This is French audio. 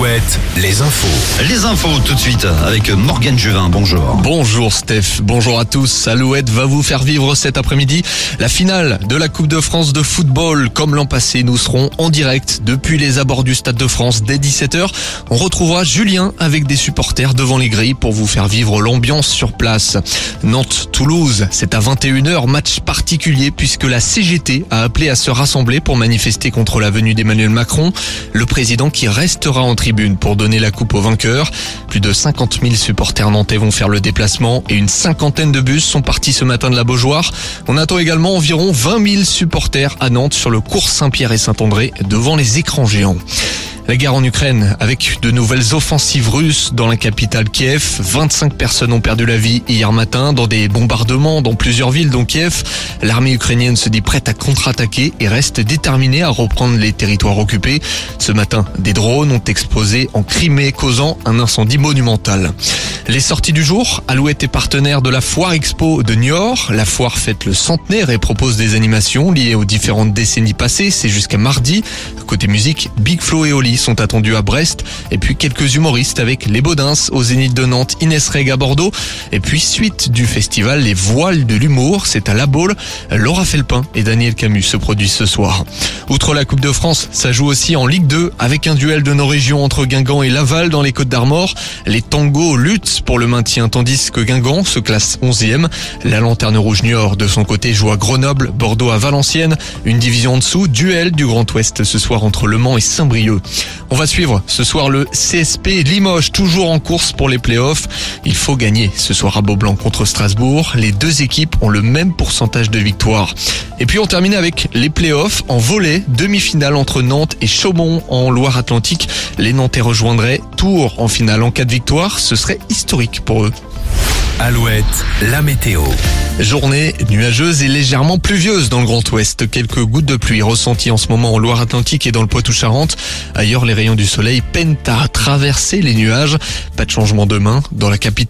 Alouette, les infos. Les infos tout de suite avec Morgane Juvin. Bonjour. Bonjour Steph, bonjour à tous. Alouette va vous faire vivre cet après-midi la finale de la Coupe de France de football. Comme l'an passé, nous serons en direct depuis les abords du Stade de France dès 17h. On retrouvera Julien avec des supporters devant les grilles pour vous faire vivre l'ambiance sur place. Nantes-Toulouse, c'est à 21h, match particulier puisque la CGT a appelé à se rassembler pour manifester contre la venue d'Emmanuel Macron. Le président qui restera en tribune pour donner la coupe au vainqueur. Plus de 50 000 supporters nantais vont faire le déplacement et une cinquantaine de bus sont partis ce matin de la Beaujoire. On attend également environ 20 000 supporters à Nantes sur le cours Saint-Pierre et Saint-André devant les écrans géants. La guerre en Ukraine, avec de nouvelles offensives russes dans la capitale Kiev. 25 personnes ont perdu la vie hier matin dans des bombardements dans plusieurs villes, dont Kiev. L'armée ukrainienne se dit prête à contre-attaquer et reste déterminée à reprendre les territoires occupés. Ce matin, des drones ont explosé en Crimée, causant un incendie monumental. Les sorties du jour, Alouette est partenaire de la Foire Expo de Niort. La foire fête le centenaire et propose des animations liées aux différentes décennies passées. C'est jusqu'à mardi. Côté musique, Big Flo et Oli sont attendus à Brest. Et puis quelques humoristes avec les Baudins au Zénith de Nantes, Inès Reg à Bordeaux. Et puis suite du festival Les Voiles de l'humour, c'est à La Baule. Laura Felpin et Daniel Camus se produisent ce soir. Outre la Coupe de France, ça joue aussi en Ligue 2 avec un duel de nos régions entre Guingamp et Laval dans les Côtes d'Armor. Les tangos luttent pour le maintien tandis que Guingamp se classe 11e. La Lanterne Rouge Niort de son côté joue à Grenoble, Bordeaux à Valenciennes. Une division en dessous, duel du Grand Ouest ce soir entre Le Mans et Saint-Brieuc. On va suivre ce soir le CSP Limoges, toujours en course pour les playoffs. Il faut gagner ce soir à Beaublanc contre Strasbourg. Les deux équipes ont le même pourcentage de victoire. Et puis on termine avec les playoffs en volet, demi-finale entre Nantes et Chaumont en Loire-Atlantique. Les Nantais rejoindraient Tours en finale en cas de victoire. Ce serait historique pour eux. Alouette, la météo. Journée nuageuse et légèrement pluvieuse dans le Grand Ouest. Quelques gouttes de pluie ressenties en ce moment en Loire-Atlantique et dans le Poitou-Charentes. Ailleurs, les rayons du soleil peinent à traverser les nuages. Pas de changement demain dans la capitale.